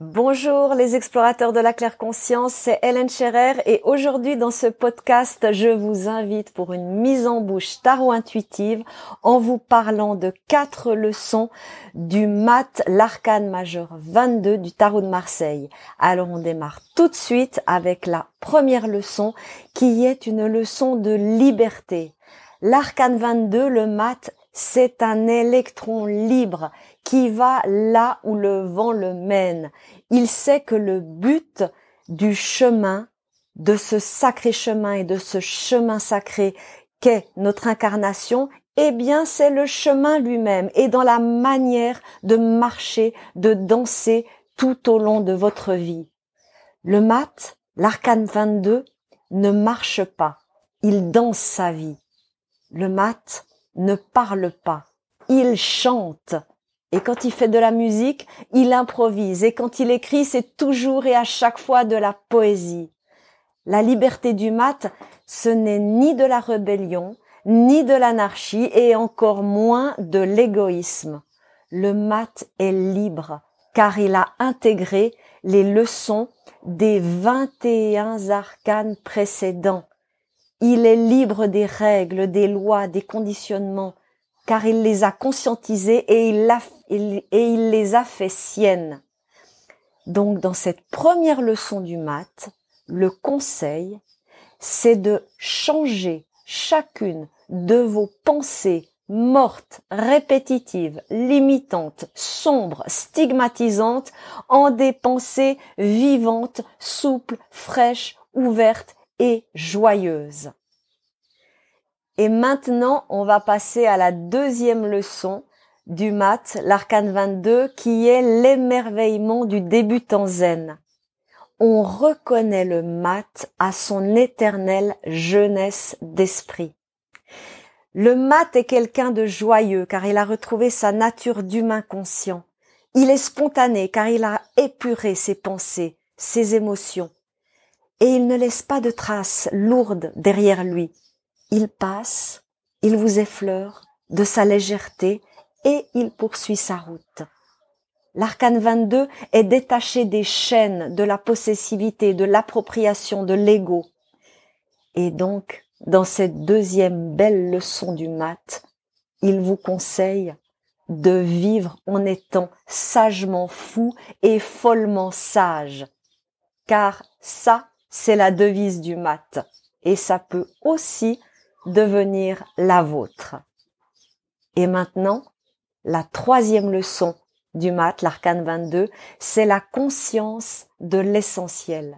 Bonjour les explorateurs de la claire conscience, c'est Hélène Scherer et aujourd'hui dans ce podcast, je vous invite pour une mise en bouche tarot intuitive en vous parlant de quatre leçons du mat l'arcane majeur 22 du tarot de Marseille. Alors on démarre tout de suite avec la première leçon qui est une leçon de liberté. L'arcane 22, le mat, c'est un électron libre qui va là où le vent le mène. Il sait que le but du chemin, de ce sacré chemin et de ce chemin sacré qu'est notre incarnation, eh bien c'est le chemin lui-même et dans la manière de marcher, de danser tout au long de votre vie. Le mat, l'arcane 22, ne marche pas, il danse sa vie. Le mat, ne parle pas, il chante. Et quand il fait de la musique, il improvise. Et quand il écrit, c'est toujours et à chaque fois de la poésie. La liberté du mat, ce n'est ni de la rébellion, ni de l'anarchie, et encore moins de l'égoïsme. Le mat est libre, car il a intégré les leçons des 21 arcanes précédents. Il est libre des règles, des lois, des conditionnements, car il les a conscientisés et il, les a fait siennes. Donc dans cette première leçon du maths, le conseil, c'est de changer chacune de vos pensées mortes, répétitives, limitantes, sombres, stigmatisantes, en des pensées vivantes, souples, fraîches, ouvertes et joyeuse. Et maintenant, on va passer à la deuxième leçon du mat, l'arcane 22, qui est l'émerveillement du débutant zen. On reconnaît le mat à son éternelle jeunesse d'esprit. Le mat est quelqu'un de joyeux car il a retrouvé sa nature d'humain conscient. Il est spontané car il a épuré ses pensées, ses émotions et il ne laisse pas de traces lourdes derrière lui. Il passe, il vous effleure de sa légèreté et il poursuit sa route. L'arcane 22 est détaché des chaînes de la possessivité, de l'appropriation, de l'ego. Et donc, dans cette deuxième belle leçon du mat, il vous conseille de vivre en étant sagement fou et follement sage. Car ça, c'est la devise du mat et ça peut aussi devenir la vôtre. Et maintenant, la troisième leçon du mat, l'arcane 22, c'est la conscience de l'essentiel.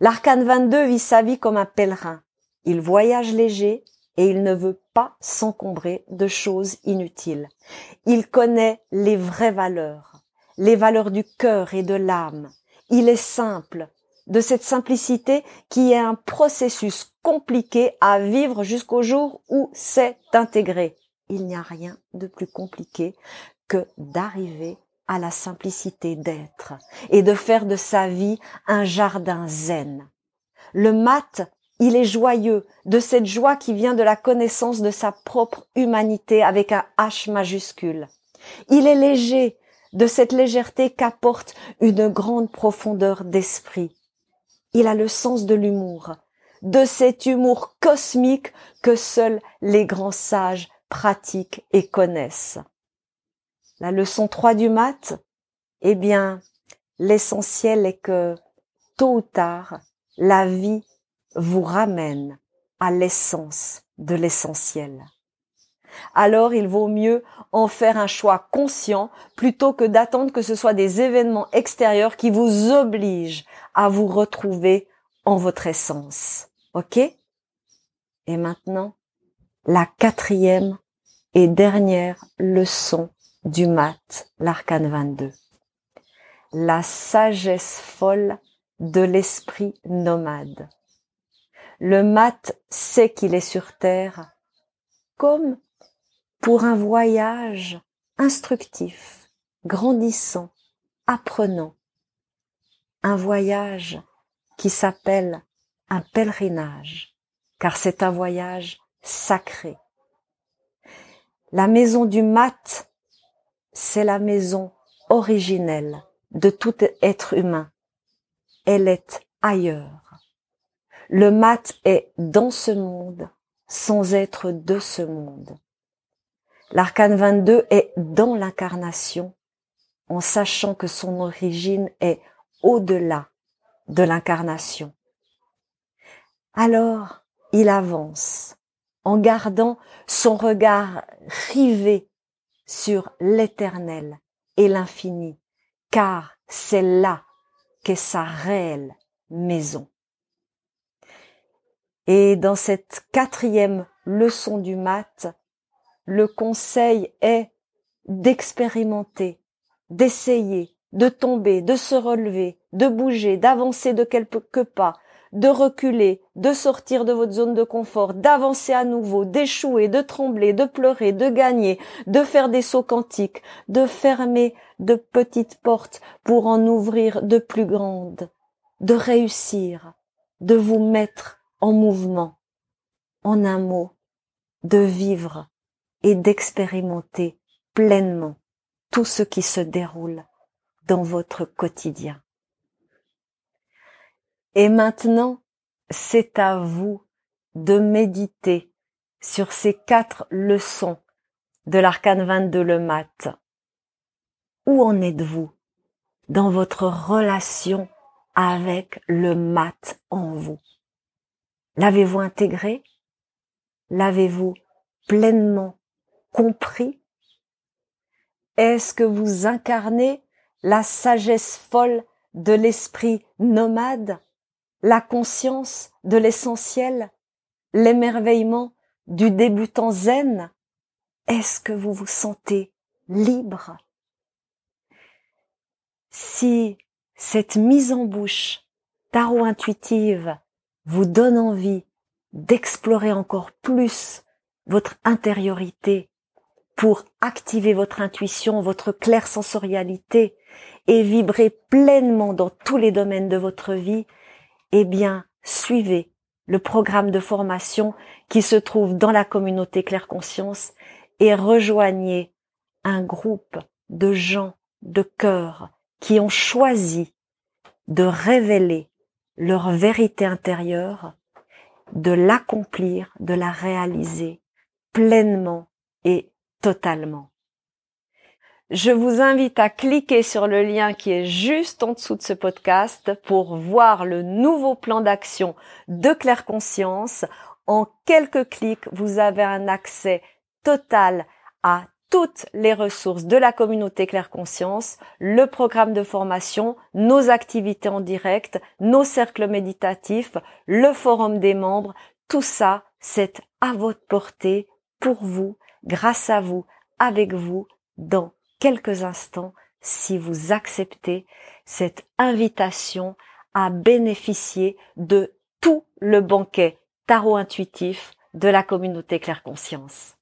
L'arcane 22 vit sa vie comme un pèlerin. Il voyage léger et il ne veut pas s'encombrer de choses inutiles. Il connaît les vraies valeurs, les valeurs du cœur et de l'âme. Il est simple, de cette simplicité qui est un processus compliqué à vivre jusqu'au jour où c'est intégré. Il n'y a rien de plus compliqué que d'arriver à la simplicité d'être et de faire de sa vie un jardin zen. Le mat, il est joyeux de cette joie qui vient de la connaissance de sa propre humanité avec un H majuscule. Il est léger de cette légèreté qu'apporte une grande profondeur d'esprit il a le sens de l'humour, de cet humour cosmique que seuls les grands sages pratiquent et connaissent. La leçon 3 du mat, eh bien, l'essentiel est que, tôt ou tard, la vie vous ramène à l'essence de l'essentiel. Alors il vaut mieux en faire un choix conscient plutôt que d'attendre que ce soit des événements extérieurs qui vous obligent à vous retrouver en votre essence. OK? Et maintenant, la quatrième et dernière leçon du mat, l'arcane 22. La sagesse folle de l'esprit nomade. Le mat sait qu'il est sur terre comme pour un voyage instructif, grandissant, apprenant, un voyage qui s'appelle un pèlerinage, car c'est un voyage sacré. La maison du mat, c'est la maison originelle de tout être humain. Elle est ailleurs. Le mat est dans ce monde sans être de ce monde. L'arcane 22 est dans l'incarnation en sachant que son origine est au-delà de l'incarnation. Alors, il avance en gardant son regard rivé sur l'éternel et l'infini, car c'est là qu'est sa réelle maison. Et dans cette quatrième leçon du mat, le conseil est d'expérimenter, d'essayer, de tomber, de se relever, de bouger, d'avancer de quelques pas, de reculer, de sortir de votre zone de confort, d'avancer à nouveau, d'échouer, de trembler, de pleurer, de gagner, de faire des sauts quantiques, de fermer de petites portes pour en ouvrir de plus grandes, de réussir, de vous mettre en mouvement, en un mot, de vivre et d'expérimenter pleinement tout ce qui se déroule dans votre quotidien. Et maintenant, c'est à vous de méditer sur ces quatre leçons de l'arcane 22 le mat. Où en êtes-vous dans votre relation avec le mat en vous? L'avez-vous intégré? L'avez-vous pleinement compris? Est-ce que vous incarnez la sagesse folle de l'esprit nomade la conscience de l'essentiel, l'émerveillement du débutant zen, est-ce que vous vous sentez libre? Si cette mise en bouche tarot intuitive vous donne envie d'explorer encore plus votre intériorité pour activer votre intuition, votre claire sensorialité et vibrer pleinement dans tous les domaines de votre vie, eh bien, suivez le programme de formation qui se trouve dans la communauté Claire Conscience et rejoignez un groupe de gens de cœur qui ont choisi de révéler leur vérité intérieure, de l'accomplir, de la réaliser pleinement et totalement. Je vous invite à cliquer sur le lien qui est juste en dessous de ce podcast pour voir le nouveau plan d'action de Claire Conscience. En quelques clics, vous avez un accès total à toutes les ressources de la communauté Claire Conscience, le programme de formation, nos activités en direct, nos cercles méditatifs, le forum des membres, tout ça, c'est à votre portée pour vous, grâce à vous, avec vous, dans quelques instants si vous acceptez cette invitation à bénéficier de tout le banquet tarot intuitif de la communauté Claire Conscience.